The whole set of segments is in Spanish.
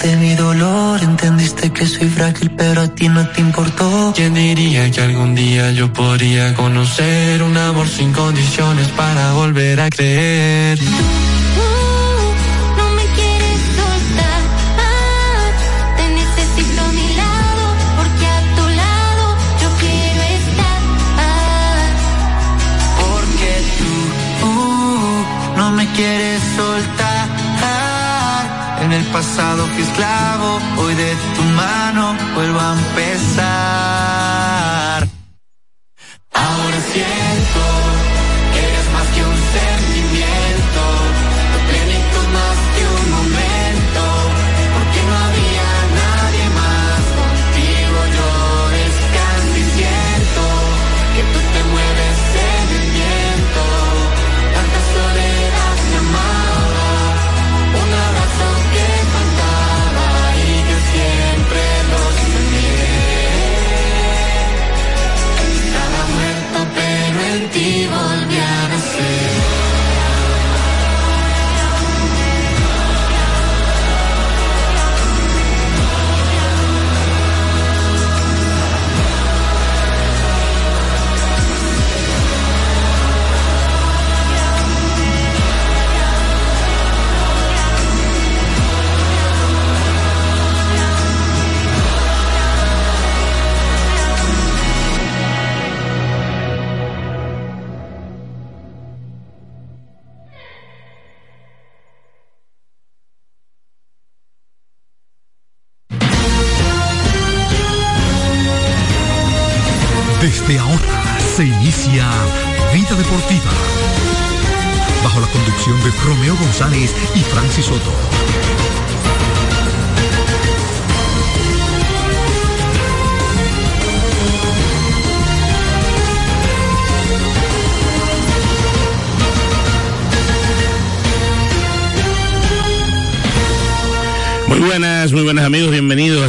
viste mi dolor. Entendiste que soy frágil, pero a ti no te importó. ¿Quién diría que algún día yo podría conocer un amor sin condiciones para volver a creer? Esclavo, hoy de tu mano vuelvo a empezar. Ahora siento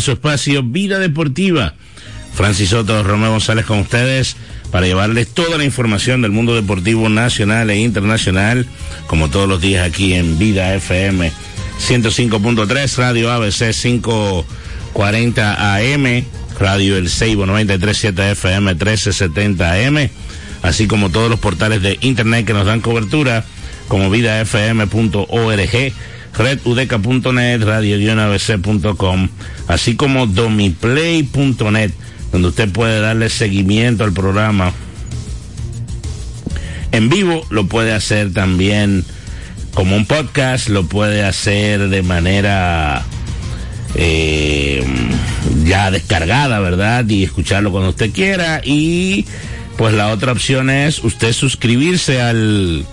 su espacio Vida Deportiva. Francis Soto, Romeo González con ustedes para llevarles toda la información del mundo deportivo nacional e internacional, como todos los días aquí en Vida FM 105.3, Radio ABC 540 AM, Radio El Seibo 937 FM 1370 AM, así como todos los portales de internet que nos dan cobertura, como vidafm.org, redudeca.net, radio-abc.com, así como domiplay.net, donde usted puede darle seguimiento al programa en vivo, lo puede hacer también como un podcast, lo puede hacer de manera eh, ya descargada, ¿verdad? Y escucharlo cuando usted quiera. Y pues la otra opción es usted suscribirse al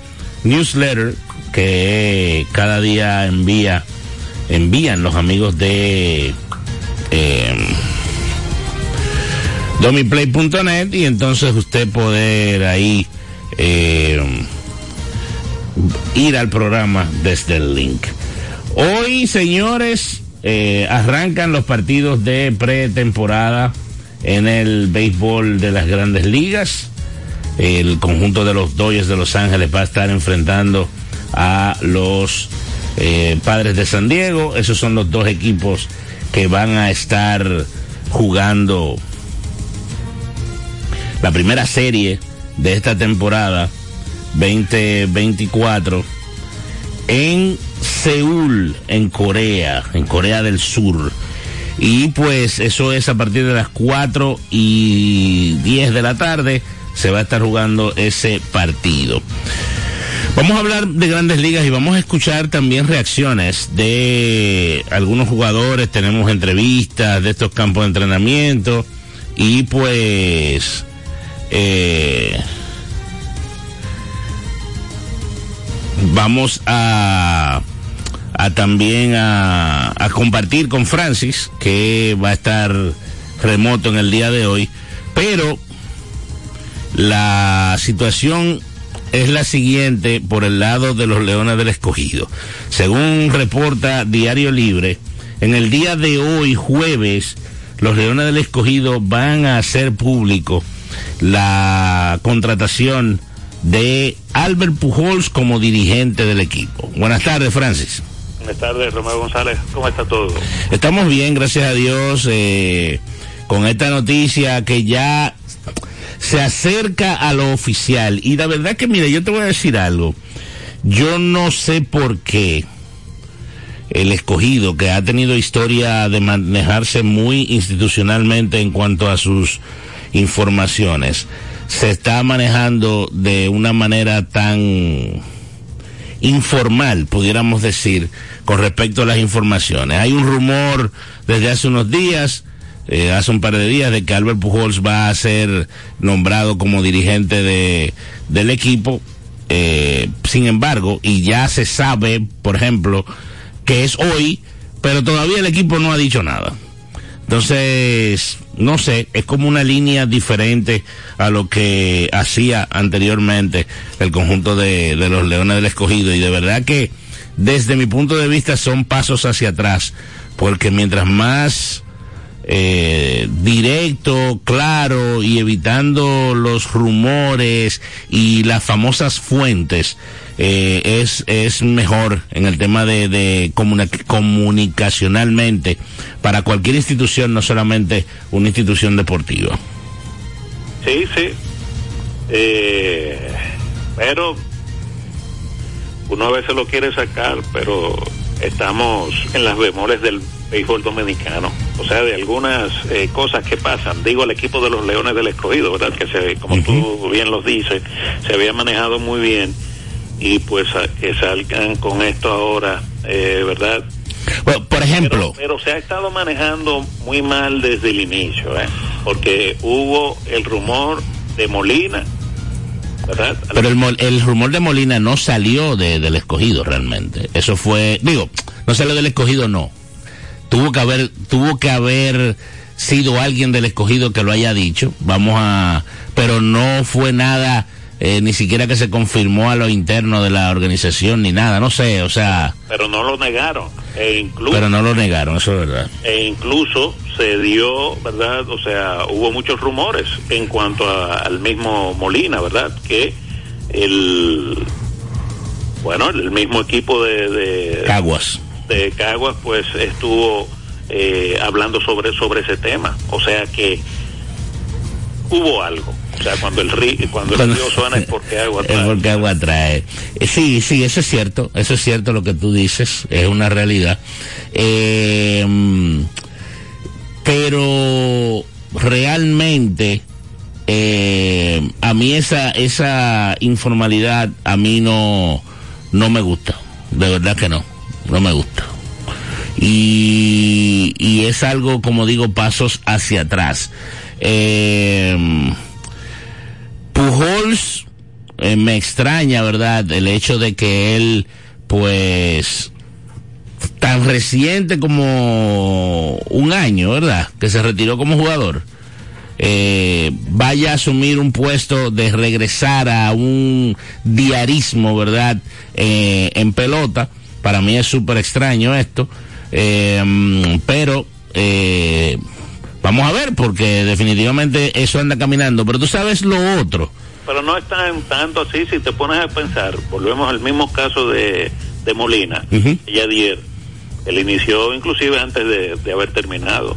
newsletter que cada día envía, envían los amigos de eh, domiplay.net y entonces usted poder ahí eh, ir al programa desde el link. Hoy, señores, eh, arrancan los partidos de pretemporada en el béisbol de las grandes ligas. El conjunto de los Dodgers de Los Ángeles va a estar enfrentando a los eh, Padres de San Diego. Esos son los dos equipos que van a estar jugando la primera serie de esta temporada 2024 en Seúl, en Corea, en Corea del Sur. Y pues eso es a partir de las 4 y 10 de la tarde se va a estar jugando ese partido. Vamos a hablar de grandes ligas y vamos a escuchar también reacciones de algunos jugadores, tenemos entrevistas de estos campos de entrenamiento y pues eh, vamos a, a también a, a compartir con Francis, que va a estar remoto en el día de hoy, pero la situación es la siguiente por el lado de los Leones del Escogido. Según reporta Diario Libre, en el día de hoy, jueves, los Leones del Escogido van a hacer público la contratación de Albert Pujols como dirigente del equipo. Buenas tardes, Francis. Buenas tardes, Romeo González. ¿Cómo está todo? Estamos bien, gracias a Dios, eh, con esta noticia que ya se acerca a lo oficial. Y la verdad que, mire, yo te voy a decir algo. Yo no sé por qué el escogido, que ha tenido historia de manejarse muy institucionalmente en cuanto a sus informaciones, se está manejando de una manera tan informal, pudiéramos decir, con respecto a las informaciones. Hay un rumor desde hace unos días, eh, hace un par de días, de que Albert Pujols va a ser nombrado como dirigente de, del equipo. Eh, sin embargo, y ya se sabe, por ejemplo, que es hoy, pero todavía el equipo no ha dicho nada. Entonces, no sé, es como una línea diferente a lo que hacía anteriormente el conjunto de, de, los Leones del Escogido y de verdad que desde mi punto de vista son pasos hacia atrás, porque mientras más eh, directo, claro y evitando los rumores y las famosas fuentes, eh, es, es mejor en el tema de, de comunicacionalmente para cualquier institución, no solamente una institución deportiva. Sí, sí. Eh, pero uno a veces lo quiere sacar, pero estamos en las bemoles del béisbol dominicano. O sea, de algunas eh, cosas que pasan. Digo, al equipo de los Leones del Escogido, ¿verdad? Que se, como uh -huh. tú bien los dices, se había manejado muy bien y pues a, que salgan con esto ahora, eh, ¿verdad? Bueno, por ejemplo. Pero, pero, se ha estado manejando muy mal desde el inicio, ¿eh? Porque hubo el rumor de Molina, Pero el, el rumor de Molina no salió de, del escogido realmente. Eso fue, digo, no salió del escogido, no. Tuvo que haber, tuvo que haber sido alguien del escogido que lo haya dicho. Vamos a, pero no fue nada eh, ni siquiera que se confirmó a lo interno de la organización ni nada, no sé, o sea. Pero no lo negaron, e incluso. Pero no lo negaron, eso es verdad. E incluso se dio, ¿verdad? O sea, hubo muchos rumores en cuanto a, al mismo Molina, ¿verdad? Que el. Bueno, el mismo equipo de. de Caguas. De Caguas, pues estuvo eh, hablando sobre, sobre ese tema. O sea que hubo algo. O sea, cuando el río, cuando el río suena es porque agua trae. Es porque agua trae. Sí, sí, eso es cierto. Eso es cierto lo que tú dices. Es una realidad. Eh, pero realmente, eh, a mí esa, esa informalidad a mí no, no me gusta. De verdad que no. No me gusta. Y, y es algo, como digo, pasos hacia atrás. Eh, Pujols eh, me extraña, ¿verdad? El hecho de que él, pues, tan reciente como un año, ¿verdad? Que se retiró como jugador. Eh, vaya a asumir un puesto de regresar a un diarismo, ¿verdad? Eh, en pelota. Para mí es súper extraño esto. Eh, pero, eh, Vamos a ver, porque definitivamente eso anda caminando. Pero tú sabes lo otro. Pero no es tan tanto así, si te pones a pensar, volvemos al mismo caso de, de Molina, uh -huh. y ayer. Él inició inclusive antes de, de haber terminado.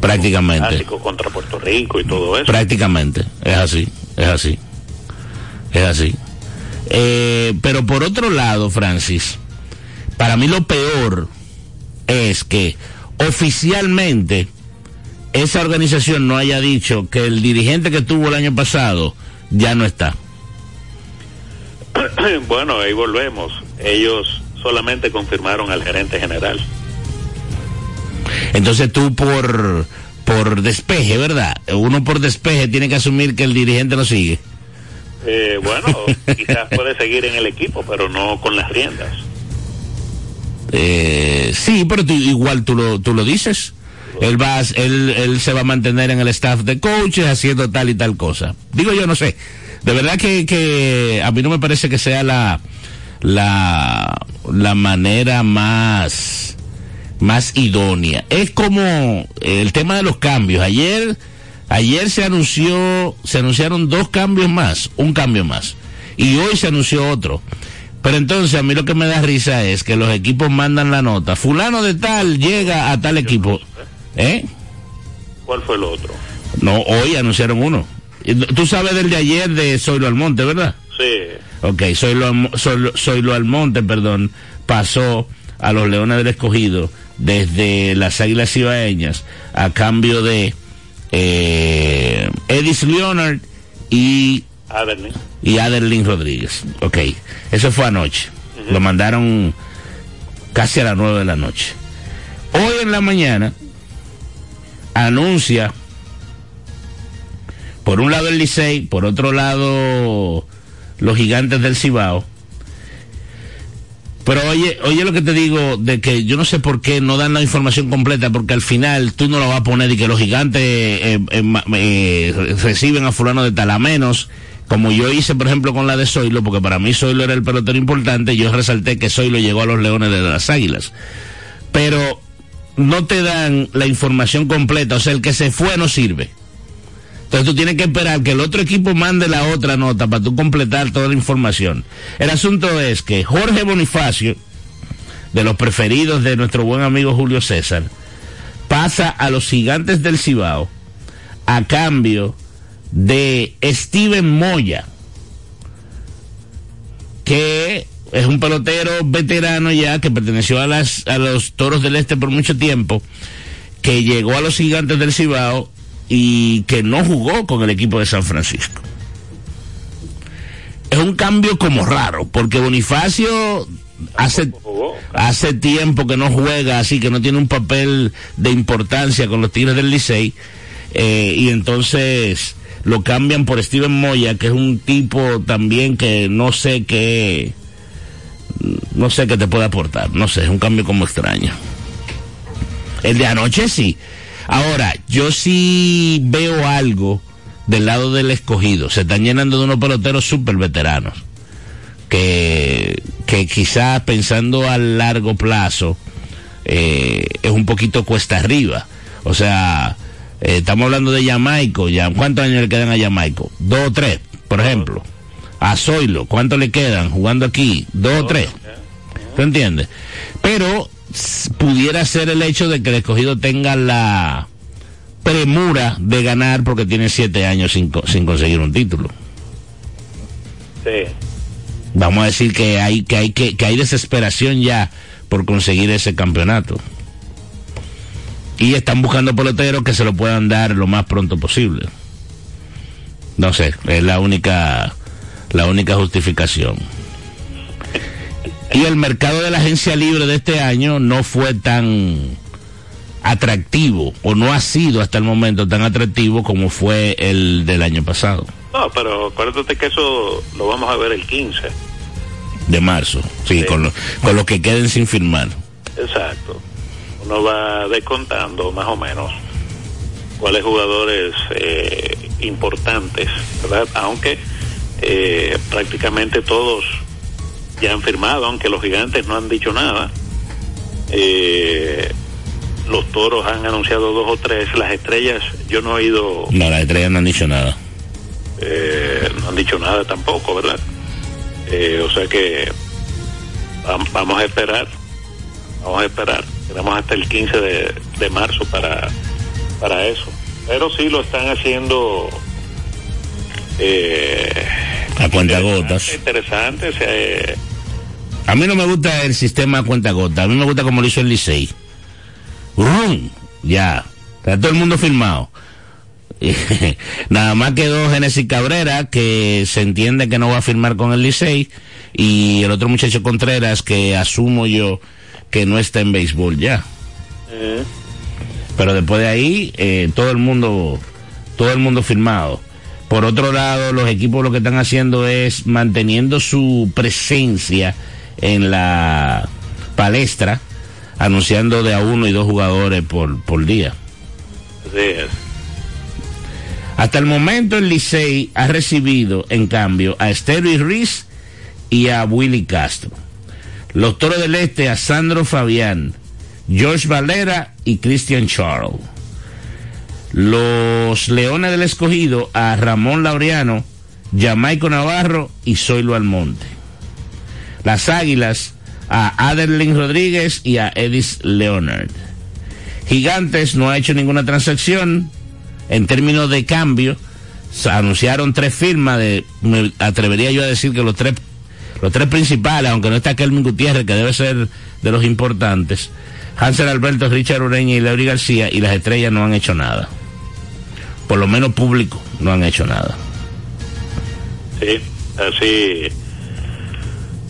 Prácticamente. contra Puerto Rico y todo eso. Prácticamente, es así, es así. Es así. Eh, pero por otro lado, Francis, para mí lo peor es que oficialmente esa organización no haya dicho que el dirigente que tuvo el año pasado ya no está. Bueno, ahí volvemos. Ellos solamente confirmaron al gerente general. Entonces tú por por despeje, ¿verdad? Uno por despeje tiene que asumir que el dirigente no sigue. Eh, bueno, quizás puede seguir en el equipo, pero no con las riendas. Eh, sí, pero tú, igual tú lo, tú lo dices él va, él, él se va a mantener en el staff de coaches haciendo tal y tal cosa. Digo yo, no sé. De verdad que, que a mí no me parece que sea la, la, la manera más, más idónea. Es como el tema de los cambios. Ayer, ayer se anunció, se anunciaron dos cambios más, un cambio más. Y hoy se anunció otro. Pero entonces a mí lo que me da risa es que los equipos mandan la nota. Fulano de tal llega a tal equipo. ¿Eh? ¿Cuál fue el otro? No, hoy anunciaron uno. Tú sabes del de ayer de Zoilo Almonte, ¿verdad? Sí, Ok, Almo- Zoilo- Zoilo Almonte, perdón, pasó a los Leones del Escogido desde las Águilas Ibaeñas a cambio de eh, Edis Leonard y Adelni. y Adelín Rodríguez. Ok, eso fue anoche. Lo mandaron casi a las nueve de la noche. Hoy en la mañana anuncia por un lado el Licey, por otro lado los gigantes del Cibao. Pero oye, oye lo que te digo de que yo no sé por qué no dan la información completa, porque al final tú no lo vas a poner y que los gigantes eh, eh, eh, reciben a fulano de tal a menos, como yo hice por ejemplo con la de Zoilo, porque para mí Zoilo era el pelotero importante, yo resalté que Zoilo llegó a los Leones de las Águilas. Pero no te dan la información completa, o sea, el que se fue no sirve. Entonces tú tienes que esperar que el otro equipo mande la otra nota para tú completar toda la información. El asunto es que Jorge Bonifacio, de los preferidos de nuestro buen amigo Julio César, pasa a los gigantes del Cibao a cambio de Steven Moya, que es un pelotero veterano ya que perteneció a, las, a los Toros del Este por mucho tiempo, que llegó a los gigantes del Cibao y que no jugó con el equipo de San Francisco. Es un cambio como raro, porque Bonifacio hace, hace tiempo que no juega así, que no tiene un papel de importancia con los Tigres del Licey, eh, y entonces lo cambian por Steven Moya, que es un tipo también que no sé qué, no sé qué te puede aportar, no sé, es un cambio como extraño. El de anoche sí. Ahora, yo sí veo algo del lado del escogido. Se están llenando de unos peloteros súper veteranos. Que, que quizás pensando a largo plazo eh, es un poquito cuesta arriba. O sea, eh, estamos hablando de Jamaico. Ya, ¿Cuántos años le quedan a Jamaico? Dos o tres, por ejemplo. A Zoilo, ¿cuántos le quedan jugando aquí? Dos o tres. ¿Tú entiendes? Pero pudiera ser el hecho de que el escogido tenga la premura de ganar porque tiene siete años sin, sin conseguir un título. Sí. Vamos a decir que hay, que hay, que, que hay desesperación ya por conseguir ese campeonato. Y están buscando peloteros que se lo puedan dar lo más pronto posible. No sé, es la única, la única justificación. Y el mercado de la agencia libre de este año no fue tan atractivo, o no ha sido hasta el momento tan atractivo como fue el del año pasado, No, pero acuérdate que eso lo vamos a ver el 15. de marzo, sí, Sí. Con, lo- con los que queden sin firmar. Exacto. Uno va descontando más o menos cuáles jugadores eh, importantes, ¿verdad? Aunque eh, prácticamente todos ya han firmado, aunque los gigantes no han dicho nada. Eh, los toros han anunciado dos o tres, las estrellas yo no he oído, No, las estrellas no han dicho nada. eh, no han dicho nada tampoco, ¿verdad? Eh, o sea que vam- vamos a esperar, vamos a esperar, tenemos hasta el 15 de, de marzo para, para eso. Pero sí lo están haciendo eh, A cuentagotas. interesante, se- A mí no me gusta el sistema a cuenta gota. A mí me gusta como lo hizo el Licey. ¡Rum! Ya. Está todo el mundo firmado. Nada más quedó Genesis Cabrera, que se entiende que no va a firmar con el Licey. Y el otro muchacho Contreras, que asumo yo que no está en béisbol ya. eh, Pero después de ahí, eh, todo el mundo, todo el mundo firmado. Por otro lado, los equipos lo que están haciendo es manteniendo su presencia en la palestra, anunciando de a uno y dos jugadores por, por día. así es. Hasta el momento el Licey ha recibido, en cambio, a Estero y Ruiz y a Willy Castro. Los Toros del Este a Sandro Fabián, George Valera y Christian Charles. Los Leones del Escogido a Ramón Laureano, Jamaico Navarro y Zoilo Almonte. las Águilas a Adelín Rodríguez y a Edis Leonard. Gigantes no ha hecho ninguna transacción en términos de cambio. Se anunciaron tres firmas de, me atrevería yo a decir que los tres, los tres principales, aunque no está Kelvin Gutiérrez, que debe ser de los importantes, Hansel Alberto, Richard Ureña y Leury García, y las estrellas no han hecho nada. Por lo menos público, no han hecho nada. Sí, así,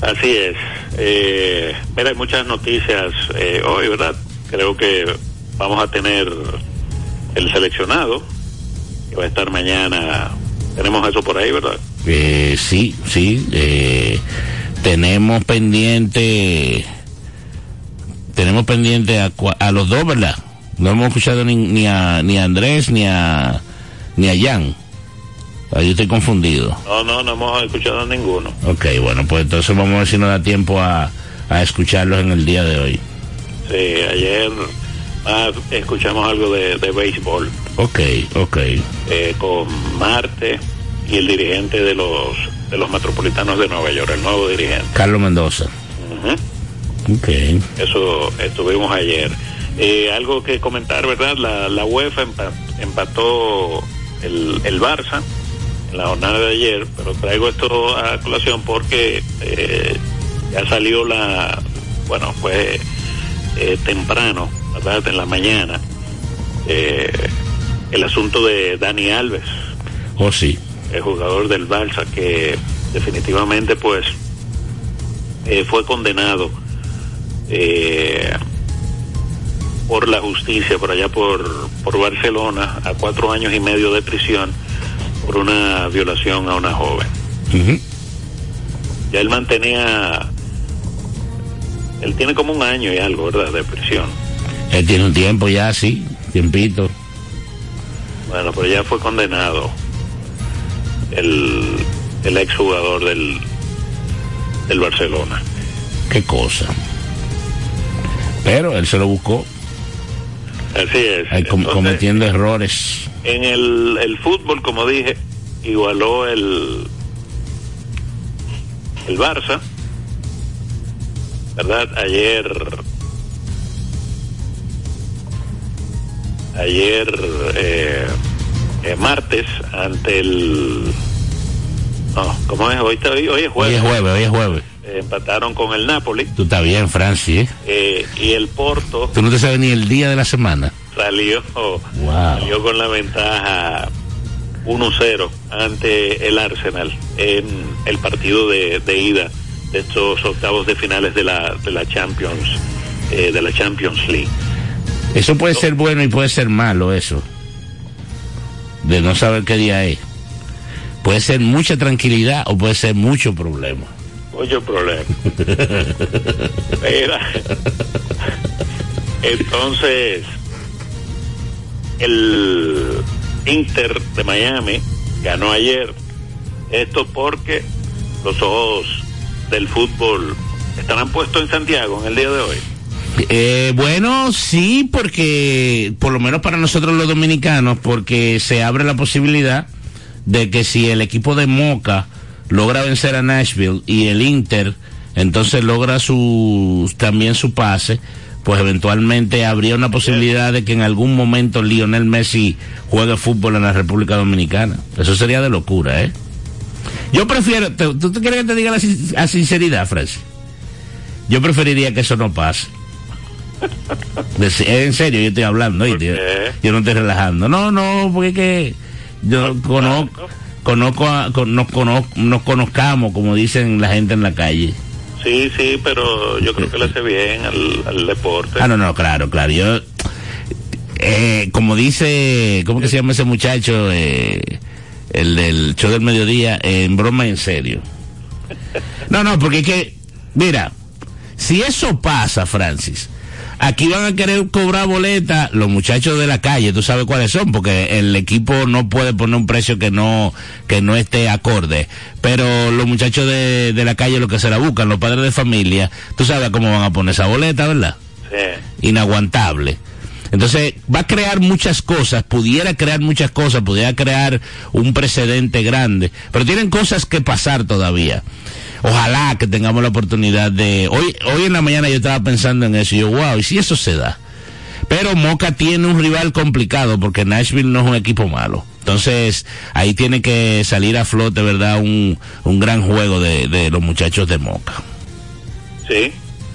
así es. Eh, mira, hay muchas noticias eh, hoy, ¿verdad? Creo que vamos a tener el seleccionado, que va a estar mañana. Tenemos eso por ahí, ¿verdad? Eh, sí, sí. Eh, tenemos pendiente. Tenemos pendiente a, a los dos, ¿verdad? No hemos escuchado ni, ni a, ni a Andrés ni a, ni a Jan. Ahí estoy confundido. No, no, no hemos escuchado a ninguno. Ok, bueno, pues entonces vamos a ver si nos da tiempo a, a escucharlos en el día de hoy. Sí, ayer ah, escuchamos algo de, de béisbol Ok, ok. eh, con Marte y el dirigente de los de los metropolitanos de Nueva York, el nuevo dirigente. Carlos Mendoza. Ujú. Ok. Eso estuvimos ayer. Eh, algo que comentar, ¿verdad? La, la UEFA empa- empató el, el Barça en la jornada de ayer, pero traigo esto a colación porque eh, ya salió la, bueno, fue eh, temprano, ¿verdad? En la mañana, eh, el asunto de Dani Alves, Oh, sí. el jugador del Barça, que definitivamente pues eh, fue condenado eh, por la justicia por allá por, por Barcelona a cuatro años y medio de prisión por una violación a una joven. Ya él mantenía, él tiene como un año y algo, ¿verdad?, de prisión. Él tiene un tiempo ya, sí. Tiempito. Bueno, pero ya fue condenado el, el exjugador del, del Barcelona. Qué cosa. Pero él se lo buscó. Así es. ahí com- Entonces, cometiendo errores. En el, el fútbol, como dije, igualó el, el Barça, ¿verdad? Ayer, ayer, eh, eh, martes, ante el, no, ¿cómo es? Hoy, hoy, hoy es Hoy jueves. es jueves, hoy es jueves. Empataron con el Napoli Tú estás bien, Francis, ¿eh? eh, y el Porto Tú no te sabes ni el día de la semana. salió, Wow. salió con la ventaja 1-0 ante el Arsenal en el partido de, de ida de estos octavos de finales de la, de la Champions eh, de la Champions League. Eso puede ser bueno y puede ser malo, eso. De no saber qué día es. Puede ser mucha tranquilidad o puede ser mucho problema. Oye, problema. Mira. Entonces, el Inter de Miami ganó ayer. Esto porque los ojos del fútbol estarán puestos en Santiago en el día de hoy. Eh, bueno, sí, porque por lo menos para nosotros los dominicanos, porque se abre la posibilidad de que si el equipo de Moca logra vencer a Nashville y el Inter entonces logra su también su pase, pues eventualmente habría una posibilidad de que en algún momento Lionel Messi juegue fútbol en la República Dominicana. Eso sería de locura, ¿eh? Yo prefiero, te- ¿tú te quieres que te diga la sinceridad, Francis? Yo preferiría que eso no pase. De- en serio, yo estoy hablando, yo, yo no estoy relajando. No, no, porque es que yo conozco, conozco, a- con- nos, nos conozcamos, como dicen la gente en la calle. Sí, sí, pero yo creo que le hace bien al, al deporte. Ah, no, no, claro, claro. Yo, eh, como dice, ¿cómo que se llama ese muchacho? Eh, el del show del mediodía, en broma y en serio. No, no, porque es que, mira, si eso pasa, Francis, aquí van a querer cobrar boleta los muchachos de la calle, tú sabes cuáles son, porque el equipo no puede poner un precio que no, que no esté acorde. Pero los muchachos de, de la calle lo que se la buscan, los padres de familia, tú sabes cómo van a poner esa boleta, ¿verdad? Sí. inaguantable. Entonces va a crear muchas cosas, pudiera crear muchas cosas, pudiera crear un precedente grande, pero tienen cosas que pasar todavía. Ojalá que tengamos la oportunidad de, hoy, hoy en la mañana yo estaba pensando en eso y yo, wow, ¿y si eso se da? Pero Moca tiene un rival complicado porque Nashville no es un equipo malo. Entonces, ahí tiene que salir a flote, ¿verdad? Un, un gran juego de, los muchachos de Moca. Sí,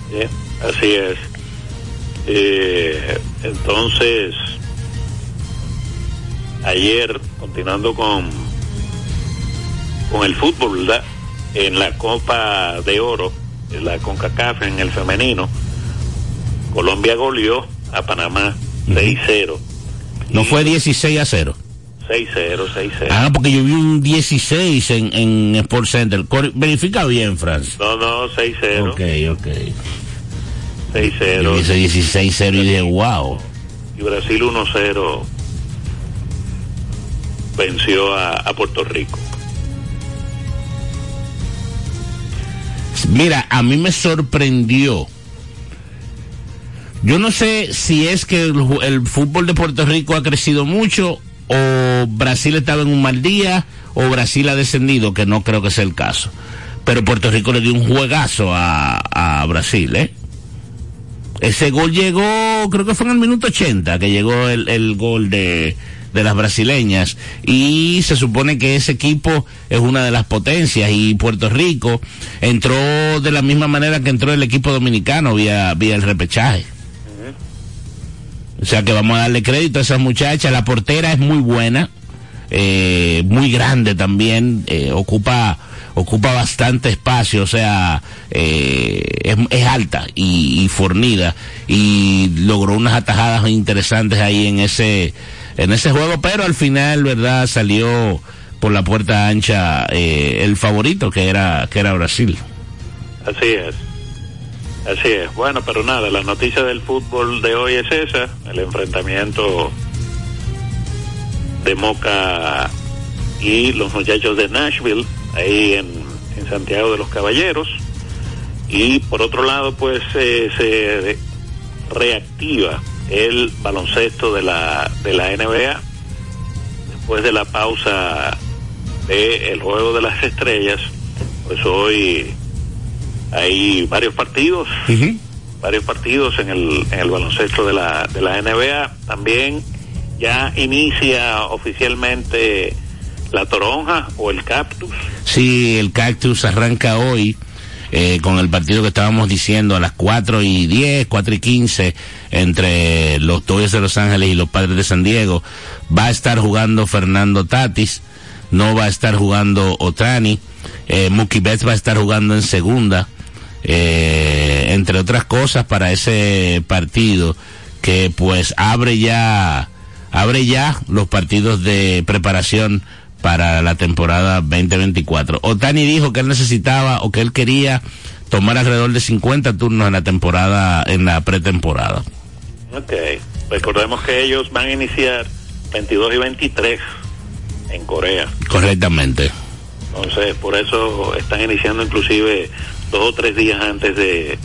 sí así es. Eh, entonces, ayer, continuando con, con el fútbol, ¿verdad? En la Copa de Oro, en la CONCACAF en el femenino, Colombia goleó a Panamá 6-0. No fue 16 a 0. 6-0, 6-0. Ah, porque yo vi un 16 en, en Sport Center. Verifica bien, Franz. No, no, 6-0. Ok, ok. 6-0. Yo vi ese 16-0 y dije, wow. Y Brasil 1-0 venció a, a Puerto Rico. Mira, a mí me sorprendió. Yo no sé si es que el, fútbol de Puerto Rico ha crecido mucho o Brasil estaba en un mal día o Brasil ha descendido, que no creo que sea el caso. Pero Puerto Rico le dio un juegazo a, a Brasil, ¿eh? Ese gol llegó, creo que fue en el minuto 80 que llegó el, el gol de, de las brasileñas. Y se supone que ese equipo es una de las potencias y Puerto Rico entró de la misma manera que entró el equipo dominicano vía, vía el repechaje. O sea que vamos a darle crédito a esas muchachas. La portera es muy buena, eh, muy grande también, eh, ocupa ocupa bastante espacio, o sea, eh, es, es alta y, y fornida y logró unas atajadas interesantes ahí en ese en ese juego, pero al final, verdad, salió por la puerta ancha eh, el favorito que era que era Brasil. Así es. Así es. Bueno, pero nada, la noticia del fútbol de hoy es esa, el enfrentamiento de Moca y los muchachos de Nashville, ahí en, en Santiago de los Caballeros. Y por otro lado, pues eh, se reactiva el baloncesto de la, de la NBA después de la pausa del juego de las estrellas. Pues hoy hay varios partidos, varios partidos en el, en el baloncesto de la, de la NBA. También ya inicia oficialmente la toronja o el cactus. Sí, el Cactus arranca hoy eh, con el partido que estábamos diciendo a las 4 y 10, 4 y 15 entre los Dodgers de Los Ángeles y los Padres de San Diego. Va a estar jugando Fernando Tatis, no va a estar jugando Otani, eh, Mookie Betts va a estar jugando en segunda, eh, entre otras cosas para ese partido que pues abre ya abre ya los partidos de preparación para la temporada 2024. Otani dijo que él necesitaba o que él quería tomar alrededor de 50 turnos en la temporada, en la pretemporada. Ok. Recordemos que ellos van a iniciar 22 y 23 en Corea. Correctamente. Entonces, por eso están iniciando inclusive dos o tres días antes de,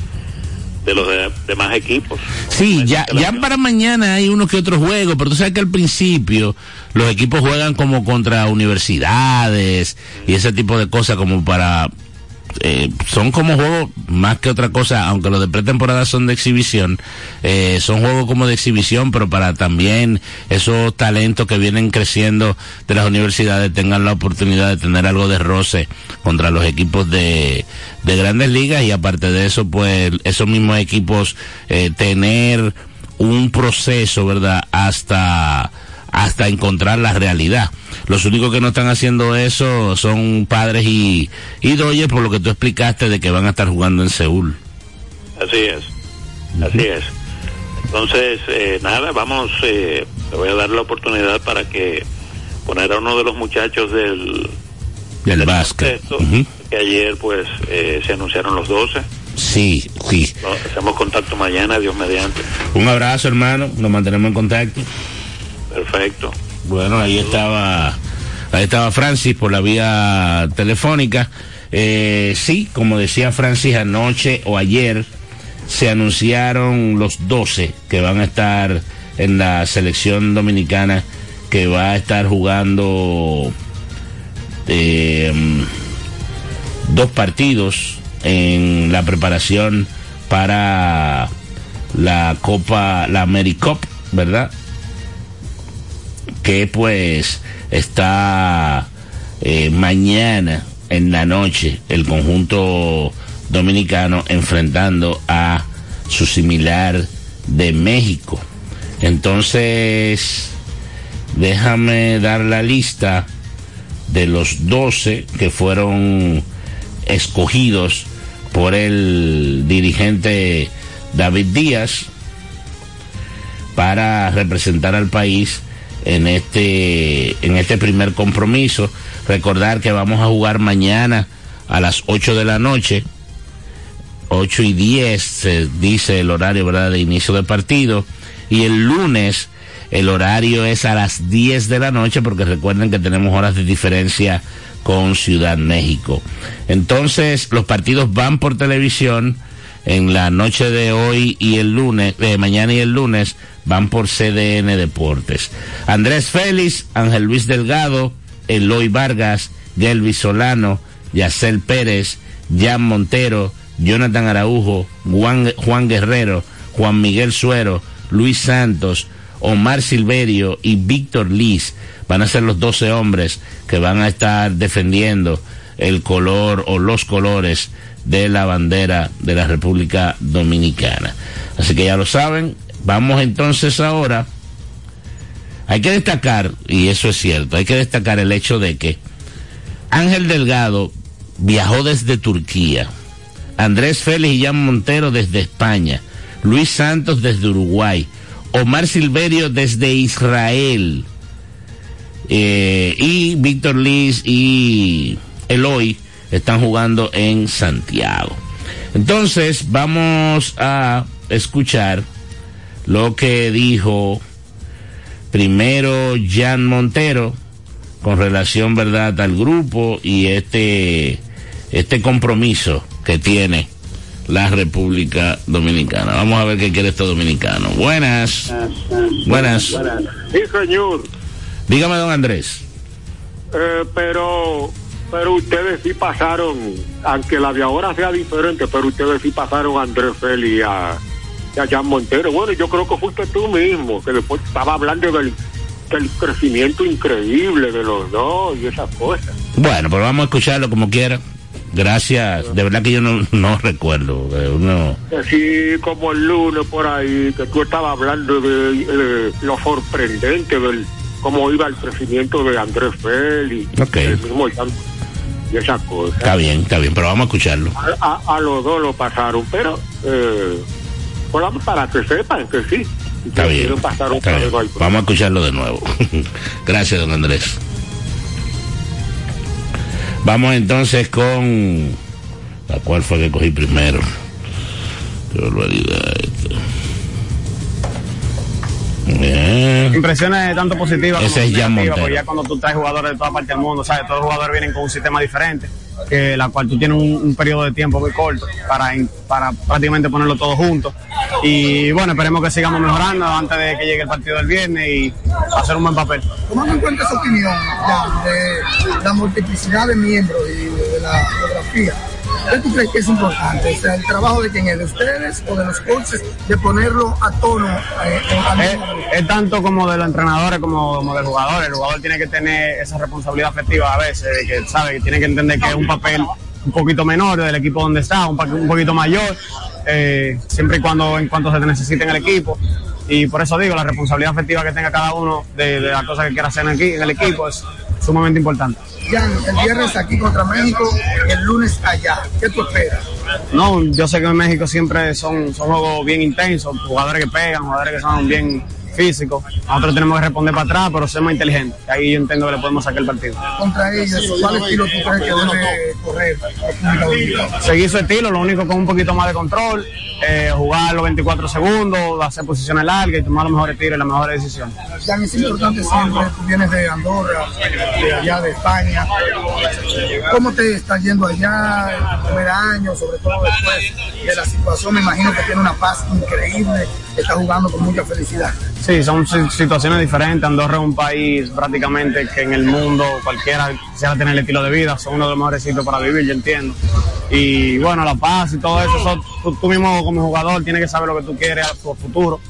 de los de- demás equipos. Sí, ya, ya para mañana hay uno que otro juego, pero tú sabes que al principio los equipos juegan como contra universidades y ese tipo de cosas como para... eh, son como juegos más que otra cosa, aunque los de pretemporada son de exhibición, eh, son juegos como de exhibición, pero para también esos talentos que vienen creciendo de las universidades tengan la oportunidad de tener algo de roce contra los equipos de, de grandes ligas y aparte de eso, pues esos mismos equipos eh, tener un proceso, ¿verdad? Hasta hasta encontrar la realidad. Los únicos que no están haciendo eso son padres y, y Dodgers, por lo que tú explicaste de que van a estar jugando en Seúl. Así es, así es. Entonces, eh, nada, vamos, eh, le voy a dar la oportunidad para que poner a uno de los muchachos del, Del del básquet. que ayer pues eh, se anunciaron los 12. Sí, sí. Hacemos contacto mañana, Dios mediante. Un abrazo, hermano. Nos mantenemos en contacto. Perfecto. Bueno, ahí estaba, ahí estaba Francis por la vía telefónica. Eh, sí, como decía Francis anoche o ayer, se anunciaron los 12 que van a estar en la selección dominicana, que va a estar jugando eh, dos partidos en la preparación para la Copa, la AmeriCup, ¿verdad? Que pues está eh, mañana en la noche el conjunto dominicano enfrentando a su similar de México. Entonces, déjame dar la lista de los 12 que fueron escogidos por el dirigente David Díaz para representar al país en este, en este primer compromiso. Recordar que vamos a jugar mañana a las 8 de la noche. 8 y 10 se dice el horario ¿verdad? de inicio de partido. Y el lunes el horario es a las 10 de la noche porque recuerden que tenemos horas de diferencia con Ciudad México. Entonces los partidos van por televisión en la noche de hoy y el lunes, de mañana y el lunes, van por CDN Deportes. Andrés Félix, Ángel Luis Delgado, Eloy Vargas, Gelvis Solano, Yacel Pérez, Jan Montero, Jonathan Araujo, Juan, Juan Guerrero, Juan Miguel Suero, Luis Santos, Omar Silverio y Víctor Liz van a ser los 12 hombres que van a estar defendiendo el color o los colores de la bandera de la República Dominicana. Así que ya lo saben, vamos entonces ahora. Hay que destacar, y eso es cierto, hay que destacar el hecho de que Ángel Delgado viajó desde Turquía, Andrés Félix y Jan Montero desde España, Luis Santos desde Uruguay, Omar Silverio desde Israel, eh, y Víctor Liz y Eloy están jugando en Santiago. Entonces vamos a escuchar lo que dijo primero Jan Montero con relación verdad al grupo y este este compromiso que tiene la República Dominicana. Vamos a ver qué quiere este dominicano. Buenas. Buenas. Sí, señor. Dígame, don Andrés. Eh, pero pero ustedes sí pasaron, aunque la de ahora sea diferente, pero ustedes sí pasaron a Andrés Félix a, a Jan Montero. Bueno, yo creo que fuiste tú mismo, que después estaba hablando del, del crecimiento increíble de los dos y esas cosas. Bueno, pues vamos a escucharlo como quiera. Gracias, de verdad que yo no, no recuerdo. eh, Uno, Así como el lunes por ahí, que tú estabas hablando de, eh, lo sorprendente del cómo iba el crecimiento de Andrés Félix, Ok. el mismo y esas cosas. está bien, está bien, pero vamos a escucharlo. a, a- a los dos lo pasaron, pero eh, por la- para que sepan que sí. Está bien. pasar un está bien. Vamos a escucharlo de nuevo. Gracias, don Andrés. Vamos entonces con. ¿La cuál fue que cogí primero? Qué barbaridad esto. Bien. Impresiones tanto positivas Ese como es negativas, porque ya cuando tú traes jugadores de toda parte del mundo, ¿sabes? Todos los jugadores vienen con un sistema diferente, que la cual tú tienes un, periodo de tiempo muy corto para, para prácticamente ponerlo todo junto. Y bueno, esperemos que sigamos mejorando antes de que llegue el partido del viernes y hacer un buen papel. Tomando en cuenta esa opinión ya, de la multiplicidad de miembros y de la geografía, ¿qué tú crees que es importante? O sea, el trabajo de quién es, de ustedes o de los coaches, de ponerlo a tono eh, al Es, es tanto como de los entrenadores como, como del jugador. El jugador tiene que tener esa responsabilidad afectiva a veces, que sabe tiene que entender que es un papel un poquito menor del equipo donde está, un, un poquito mayor, eh, siempre y cuando en cuanto se necesite en el equipo. Y por eso digo, la responsabilidad afectiva que tenga cada uno de, las cosas que quiera hacer en, aquí, en el equipo es sumamente importante. Jan, el viernes aquí contra México, el lunes allá. ¿Qué tú esperas? No, yo sé que en México siempre son, son juegos bien intensos, jugadores que pegan, jugadores que son bien físicos. Nosotros tenemos que responder para atrás, pero ser más inteligentes. Ahí yo entiendo que le podemos sacar el partido. Contra ellos, ¿cuál estilo tú crees que debe correr? Seguir su estilo, lo único con un poquito más de control, eh, jugar los 24 segundos, hacer posiciones largas y tomar los mejores tiros y las mejores decisiones. Jan, es importante siempre, tú vienes de Andorra, de allá de España. ¿Cómo te está yendo allá el primer año, sobre todo después de la situación? Me imagino que tiene una paz increíble, está jugando con mucha felicidad. Sí, son situaciones diferentes. Andorra es un país prácticamente que en el mundo cualquiera quisiera tener el estilo de vida. Son uno de los mejores sitios para vivir, yo entiendo. Y bueno, la paz y todo eso, tú, mismo como jugador tienes que saber lo que tú quieres a tu futuro.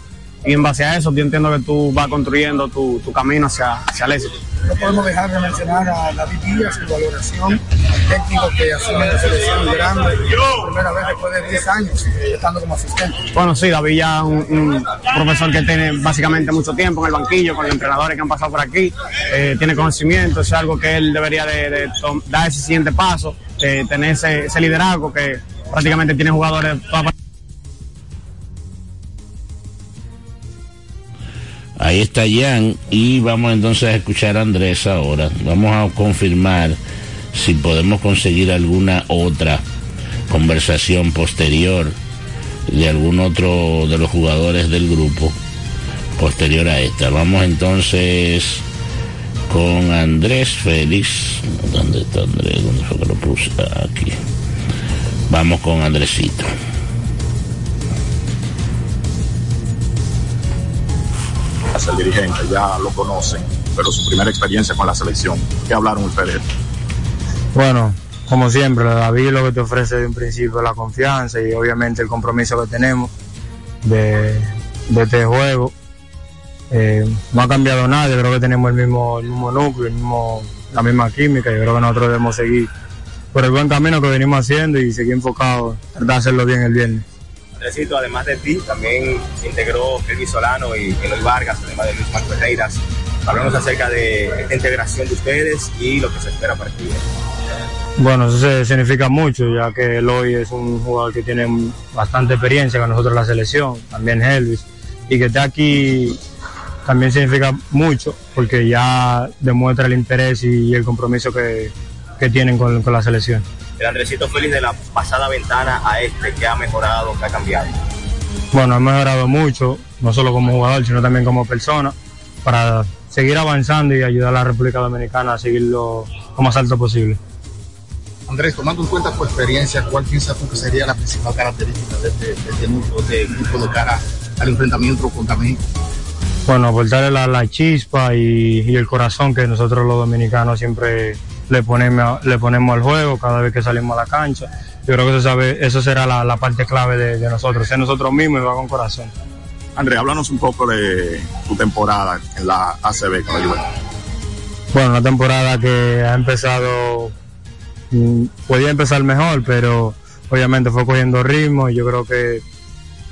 Y en base a eso, yo entiendo que tú vas construyendo tu, tu camino hacia, hacia el éxito no podemos dejar de mencionar a David Díaz, su valoración, técnico que asume la selección grande por primera vez después de 10 años estando como asistente. Bueno, sí, David ya un, un profesor que tiene básicamente mucho tiempo en el banquillo con los entrenadores que han pasado por aquí, eh, tiene conocimiento, es algo que él debería de, dar ese siguiente paso, de tener ese, ese liderazgo que prácticamente tiene jugadores Ahí está Jan y vamos entonces a escuchar a Andrés ahora. Vamos a confirmar si podemos conseguir alguna otra conversación posterior de algún otro de los jugadores del grupo posterior a esta. Vamos entonces con Andrés Félix. ¿Dónde está Andrés? ¿Dónde fue que lo puse? Aquí. Vamos con Andresito. El dirigente, ya lo conocen, pero su primera experiencia con la selección, ¿qué hablaron ustedes? Bueno, como siempre, David lo que te ofrece de un principio la confianza y obviamente el compromiso que tenemos de, este juego. Eh, no ha cambiado nada, yo creo que tenemos el mismo, el mismo núcleo, la misma química, yo creo que nosotros debemos seguir por el buen camino que venimos haciendo y seguir enfocados, tratar de hacerlo bien el viernes además de ti, también se integró Elvis Solano y Eloy Vargas, además de Luis Marco Herreiras. Hablamos acerca de esta integración de ustedes y lo que se espera para ti. Bueno, eso significa mucho, ya que Eloy es un jugador que tiene bastante experiencia con nosotros en la selección, también Elvis, y que esté aquí también significa mucho, porque ya demuestra el interés y el compromiso que, tienen con la selección el Andresito Félix de la pasada ventana a este, que ha mejorado, que ha cambiado? Bueno, ha mejorado mucho, no solo como jugador, sino también como persona, para seguir avanzando y ayudar a la República Dominicana a seguirlo lo más alto posible. Andrés, tomando en cuenta tu experiencia, ¿cuál piensas tú que sería la principal característica de este, de este de cara al enfrentamiento contra México? Bueno, aportarle la, la chispa y, y, el corazón que nosotros los dominicanos siempre le ponemos, le ponemos al juego cada vez que salimos a la cancha. Yo creo que eso, sabe, eso será la, parte clave de, nosotros, ser nosotros mismos y va con corazón. André, háblanos un poco de tu temporada en la ACB con la Bueno, una temporada que ha empezado, mm, podía empezar mejor, pero obviamente fue cogiendo ritmo y yo creo que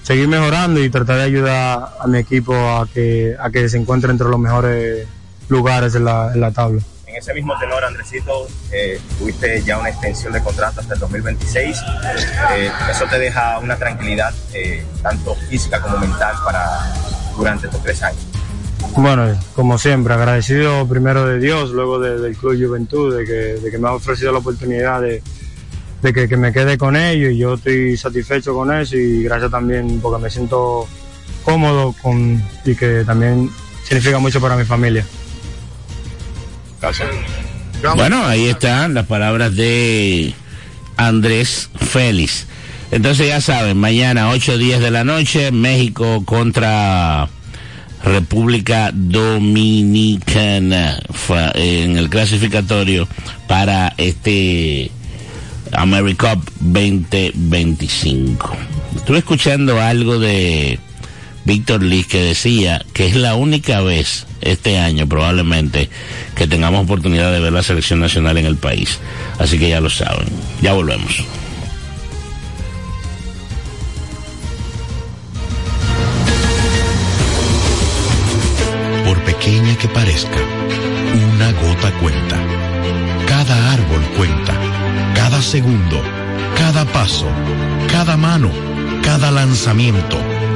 seguir mejorando y tratar de ayudar a mi equipo a que, a que se encuentre entre los mejores lugares en la, en la tabla ese mismo tenor, Andresito, eh, tuviste ya una extensión de contrato hasta el 2026. Eh, eso te deja una tranquilidad, eh, tanto física como mental, para durante estos tres años. Bueno, como siempre, agradecido primero de Dios, luego del Club Juventud, de que, me ha ofrecido la oportunidad de, que, que, me quede con ellos y yo estoy satisfecho con eso y gracias también porque me siento cómodo con, y que también significa mucho para mi familia. Bueno, ahí están las palabras de Andrés Félix. Entonces ya saben, mañana 8 días de la noche, México contra República Dominicana en el clasificatorio para este AmeriCup 2025. Estuve escuchando algo de Víctor Liz que decía que es la única vez este año probablemente que tengamos oportunidad de ver la selección nacional en el país. Así que ya lo saben. Ya volvemos. Por pequeña que parezca, una gota cuenta. Cada árbol cuenta. Cada segundo. Cada paso. Cada mano. Cada lanzamiento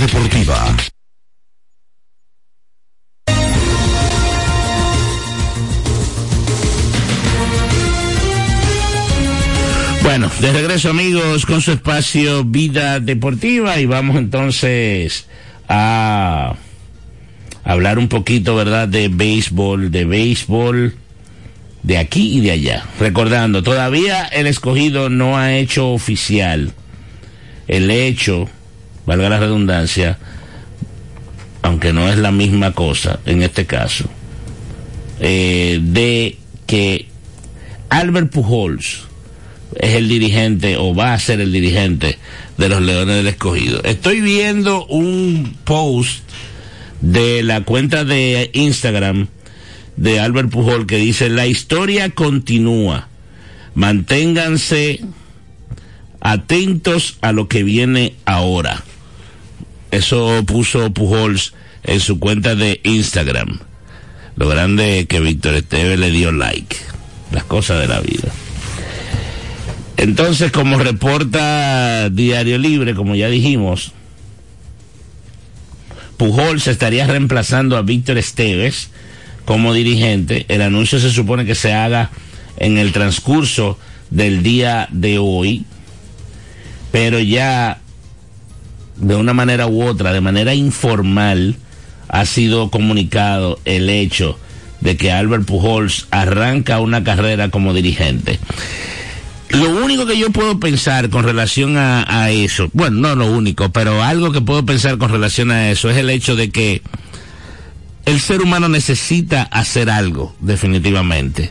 Deportiva. Bueno, de regreso amigos con su espacio Vida Deportiva y vamos entonces a hablar un poquito, ¿verdad?, de béisbol, de béisbol de aquí y de allá. Recordando, todavía el escogido no ha hecho oficial el hecho, valga la redundancia, aunque no es la misma cosa en este caso, eh, de que Albert Pujols es el dirigente o va a ser el dirigente de los Leones del Escogido. Estoy viendo un post de la cuenta de Instagram de Albert Pujol que dice la historia continúa. Manténganse atentos a lo que viene ahora. Eso puso Pujols en su cuenta de Instagram. Lo grande es que Víctor Esteve le dio like. Las cosas de la vida. Entonces, como reporta Diario Libre, como ya dijimos, Pujol se estaría reemplazando a Víctor Esteves como dirigente. El anuncio se supone que se haga en el transcurso del día de hoy, pero ya de una manera u otra, de manera informal, ha sido comunicado el hecho de que Albert Pujols arranca una carrera como dirigente. Lo único que yo puedo pensar con relación a, eso, bueno, no lo único, pero algo que puedo pensar con relación a eso es el hecho de que el ser humano necesita hacer algo, definitivamente.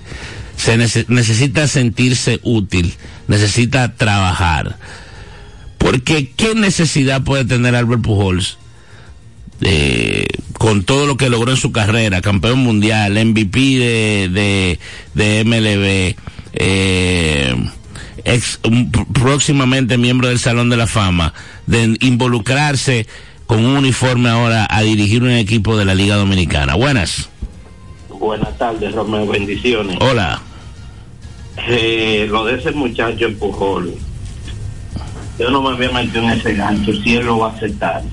Se nece necesita sentirse útil, necesita trabajar. Porque ¿qué necesidad puede tener Albert Pujols eh, con todo lo que logró en su carrera? Campeón mundial, MVP de, de, de MLB, eh, ex, un, próximamente miembro del Salón de la Fama, de involucrarse con un uniforme ahora a dirigir un equipo de la Liga Dominicana. Buenas. Buenas tardes, Romeo. Bendiciones. Hola. Eh, lo de ese muchacho Pujol, yo no me voy a meter en ese gancho si él lo va a aceptar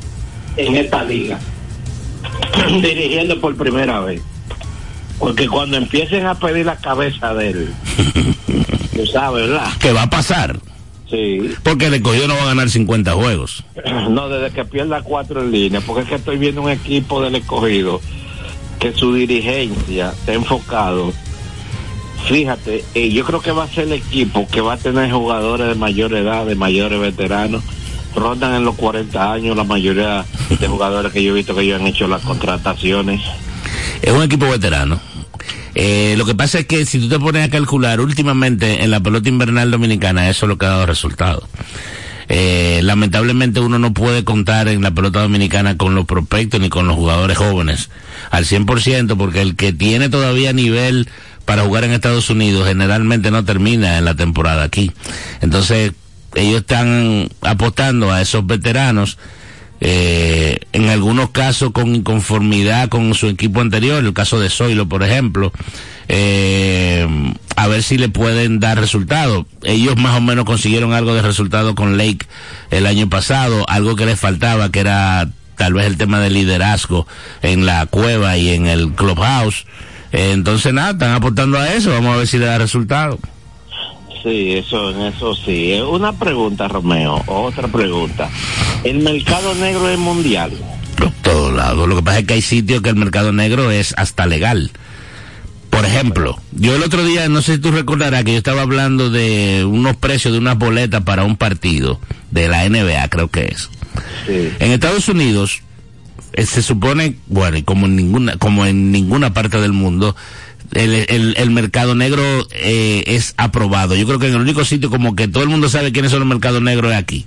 en esta liga, dirigiendo por primera vez. Porque cuando empiecen a pedir la cabeza de él, tú sabes, ¿verdad? ¿Qué va a pasar? Sí. Porque el escogido no va a ganar 50 juegos. No, desde que pierda cuatro en línea, porque es que estoy viendo un equipo del escogido que su dirigencia está enfocado. Fíjate, eh, yo creo que va a ser el equipo que va a tener jugadores de mayor edad, de mayores veteranos. Rondan en los 40 años la mayoría de jugadores que yo he visto que ellos han hecho las contrataciones. Es un equipo veterano. Eh, lo que pasa es que si tú te pones a calcular, últimamente en la pelota invernal dominicana, eso es lo que ha dado resultado. Eh, lamentablemente uno no puede contar en la pelota dominicana con los prospectos ni con los jugadores jóvenes al 100% porque el que tiene todavía nivel para jugar en Estados Unidos generalmente no termina en la temporada aquí. Entonces ellos están apostando a esos veteranos eh, en algunos casos con inconformidad con su equipo anterior, el caso de Zoilo, por ejemplo, eh, a ver si le pueden dar resultado. Ellos más o menos consiguieron algo de resultado con Lake el año pasado, algo que les faltaba, que era tal vez el tema del liderazgo en la cueva y en el clubhouse. Entonces nada, están aportando a eso, vamos a ver si le da resultado. Sí, eso, en eso sí. Eh, Una pregunta, Romeo, otra pregunta. ¿El mercado negro es mundial? Por todos lados. Lo que pasa es que hay sitios que el mercado negro es hasta legal. Por ejemplo, yo el otro día, no sé si tú recordarás que yo estaba hablando de unos precios de unas boletas para un partido de la NBA, creo que es. En Estados Unidos, se supone, bueno, como en ninguna, como en ninguna parte del mundo, el, el, mercado negro eh, es aprobado. Yo creo que en el único sitio como que todo el mundo sabe quiénes son los mercados negros es aquí.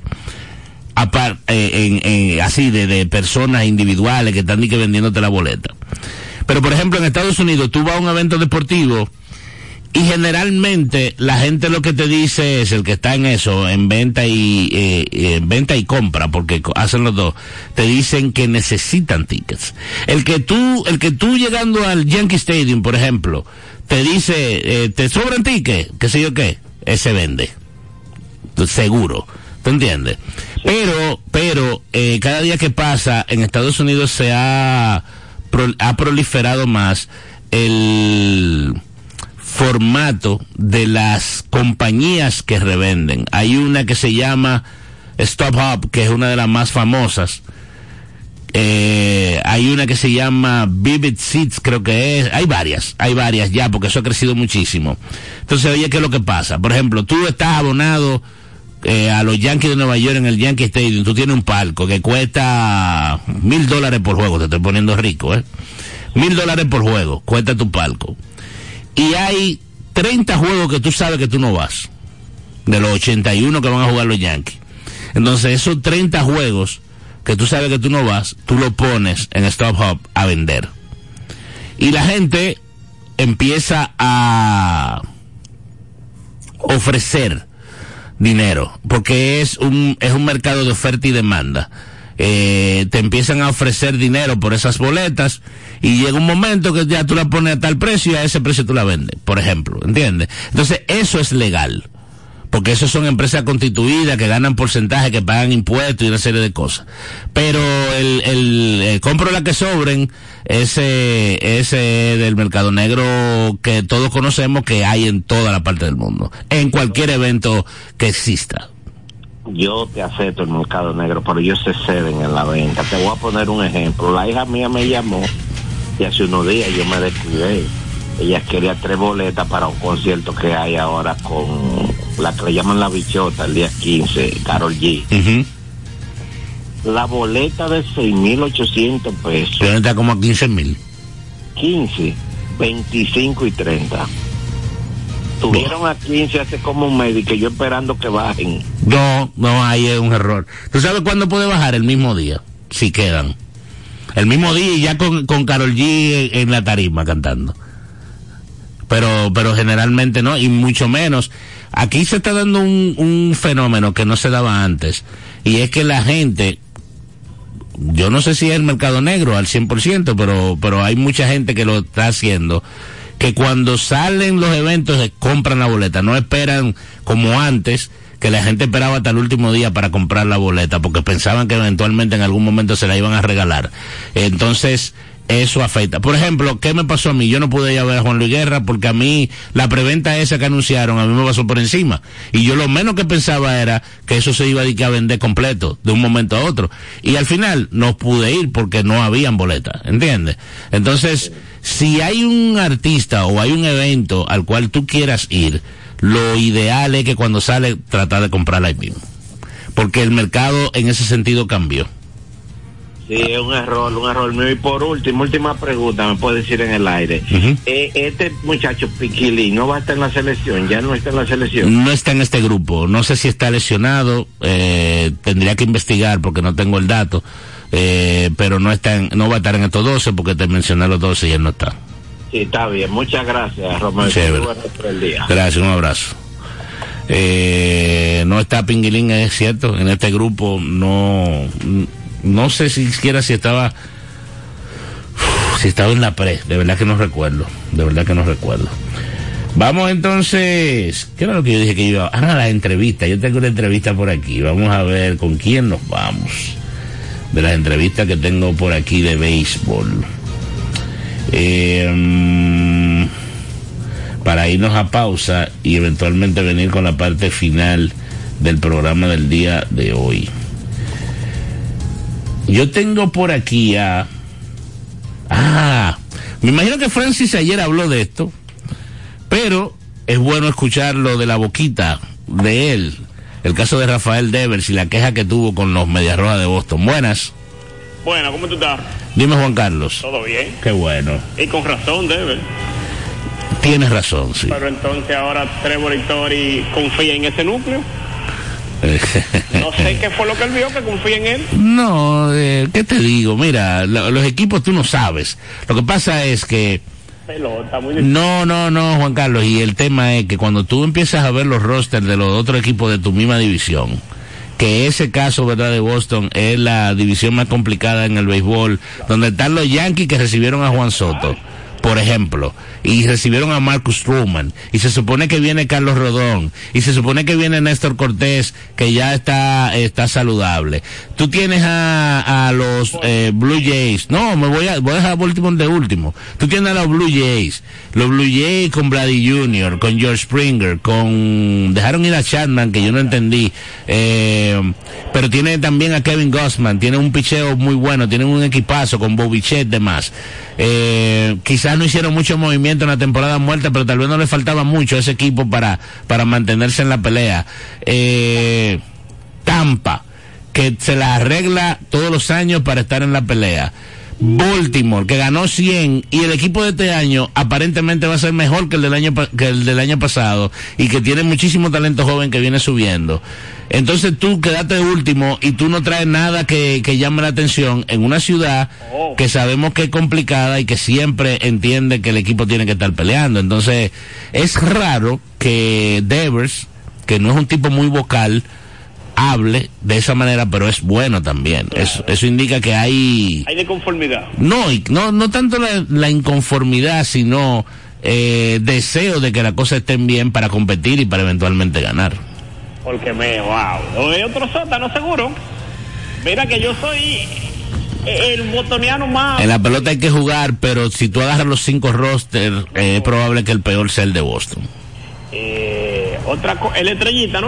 Apar, eh, en, en, así de, de personas individuales que están ni que vendiéndote la boleta. Pero por ejemplo en Estados Unidos tú vas a un evento deportivo y generalmente la gente lo que te dice es el que está en eso, en venta y eh, en venta y compra, porque hacen los dos, te dicen que necesitan tickets. El que tú, el que tú llegando al Yankee Stadium, por ejemplo, te dice, eh, te sobran tickets, qué sé yo qué, ese vende, seguro, ¿te entiendes? Pero, pero eh, cada día que pasa en Estados Unidos se ha ha proliferado más el formato de las compañías que revenden. Hay una que se llama Stop Hub, que es una de las más famosas. Eh, hay una que se llama Vivid Seats, creo que es. Hay varias, hay varias ya, porque eso ha crecido muchísimo. Entonces, oye, ¿qué es lo que pasa? Por ejemplo, tú estás abonado eh, a los Yankees de Nueva York en el Yankee Stadium. Tú tienes un palco que cuesta mil dólares por juego. Te estoy poniendo rico, ¿eh? Mil dólares por juego, cuesta tu palco y hay 30 juegos que tú sabes que tú no vas, de los 81 que van a jugar los Yankees. Entonces, esos 30 juegos que tú sabes que tú no vas, tú lo pones en Stop Hub a vender. Y la gente empieza a ofrecer dinero, porque es un, es un mercado de oferta y demanda. Eh, te empiezan a ofrecer dinero por esas boletas y llega un momento que ya tú la pones a tal precio y a ese precio tú la vendes, por ejemplo, ¿entiendes? Entonces eso es legal, porque eso son empresas constituidas que ganan porcentaje, que pagan impuestos y una serie de cosas. Pero el, el, el compro la que sobren, ese, ese del mercado negro que todos conocemos que hay en toda la parte del mundo, en cualquier evento que exista yo te acepto el mercado negro, pero ellos se ceden en la venta. Te voy a poner un ejemplo. La hija mía me llamó y hace unos días yo me descuidé. Ella quería tres boletas para un concierto que hay ahora con la que le llaman la bichota el día 15, Carol G. Uh -huh. La boleta de 6.800 pesos. Pero está como a 15.000. 15, 25 y 30. Tuvieron a 15 hace como un mes y que yo esperando que bajen. No, no, ahí es un error. ¿Tú sabes cuándo puede bajar? El mismo día, si quedan. El mismo día y ya con, con Carol G en, en la tarima cantando. Pero, pero generalmente no, y mucho menos. Aquí se está dando un, un fenómeno que no se daba antes. Y es que la gente, yo no sé si es el mercado negro al 100%, pero, pero hay mucha gente que lo está haciendo que cuando salen los eventos se compran la boleta, no esperan como antes que la gente esperaba hasta el último día para comprar la boleta porque pensaban que eventualmente en algún momento se la iban a regalar. Entonces, eso afecta. Por ejemplo, ¿qué me pasó a mí? Yo no pude ir a ver a Juan Luis Guerra porque a mí la preventa esa que anunciaron a mí me pasó por encima. Y yo lo menos que pensaba era que eso se iba a, a vender completo de un momento a otro. Y al final no pude ir porque no habían boletas, ¿entiendes? Entonces, si hay un artista o hay un evento al cual tú quieras ir, lo ideal es que cuando sale tratar de comprarla ahí mismo. Porque el mercado en ese sentido cambió. Sí, es un error, un error mío. Y por último, última pregunta, me puede decir en el aire. eh, este muchacho Piquilín no va a estar en la selección, ya no está en la selección. No está en este grupo, no sé si está lesionado, eh, tendría que investigar porque no tengo el dato, eh, pero no está en, no va a estar en estos 12 porque te mencioné los 12 y él no está. Sí, está bien, muchas gracias, Romero. Gracias, un abrazo. Eh, no está Pinguilín, es cierto, en este grupo no, no sé si siquiera si estaba, si estaba en la pre, de verdad que no recuerdo, de verdad que no recuerdo. Vamos entonces, ¿qué era lo que yo dije que iba? Ah, la entrevista, yo tengo una entrevista por aquí, vamos a ver con quién nos vamos. De las entrevistas que tengo por aquí de béisbol. Eh, para irnos a pausa y eventualmente venir con la parte final del programa del día de hoy. Yo tengo por aquí a... Ah, me imagino que Francis ayer habló de esto, pero es bueno escucharlo de la boquita de él. El caso de Rafael Devers y la queja que tuvo con los Medias Rojas de Boston. Buenas. Bueno, ¿cómo tú estás? Dime Juan Carlos. ¿Todo bien? Qué bueno. Y con razón debe. Tienes razón, sí. Pero entonces ahora Trevor y Tori confía en ese núcleo. No sé qué fue lo que él vio que confía en él. No, eh, ¿qué te digo? Mira, lo- los equipos tú no sabes. Lo que pasa es que... Pelota, muy. No, no, no, Juan Carlos. Y el tema es que cuando tú empiezas a ver los rosters de los otros equipos de tu misma división, que ese caso, ¿verdad?, de Boston es la división más complicada en el béisbol, donde están los Yankees que recibieron a Juan Soto, por ejemplo, y recibieron a Marcus Truman, y se supone que viene Carlos Rodón, y se supone que viene Néstor Cortés, que ya está, está saludable. Tú tienes a, a los eh, Blue Jays, no, me voy a, voy a dejar último de último. Tú tienes a los Blue Jays, los Blue Jays con Brady Jr., con George Springer, con, dejaron ir a Chapman, que yo no entendí, eh, pero tiene también a Kevin Gossman, tiene un picheo muy bueno, tiene un equipazo con Bobichet demás. Eh, quizás no hicieron mucho movimiento en la temporada muerta, pero tal vez no le faltaba mucho a ese equipo para, para mantenerse en la pelea. Eh, Tampa, que se la arregla todos los años para estar en la pelea. Baltimore, que ganó 100 y el equipo de este año aparentemente va a ser mejor que el del año, que el del año pasado y que tiene muchísimo talento joven que viene subiendo. Entonces tú quedaste último y tú no traes nada que, que llame la atención en una ciudad que sabemos que es complicada y que siempre entiende que el equipo tiene que estar peleando. Entonces es raro que Devers, que no es un tipo muy vocal, hable de esa manera, pero es bueno también. Eso, eso indica que hay Hay de conformidad. no, no, no tanto la, la inconformidad, sino eh, deseo de que las cosas estén bien para competir y para eventualmente ganar. Porque me, wow. Es otro sótano seguro. Mira que yo soy el botoniano más. En la pelota hay que jugar, pero si tú agarras los cinco rosters, eh, es probable que el peor sea el de Boston. Eh, otra el estrellita, ¿no?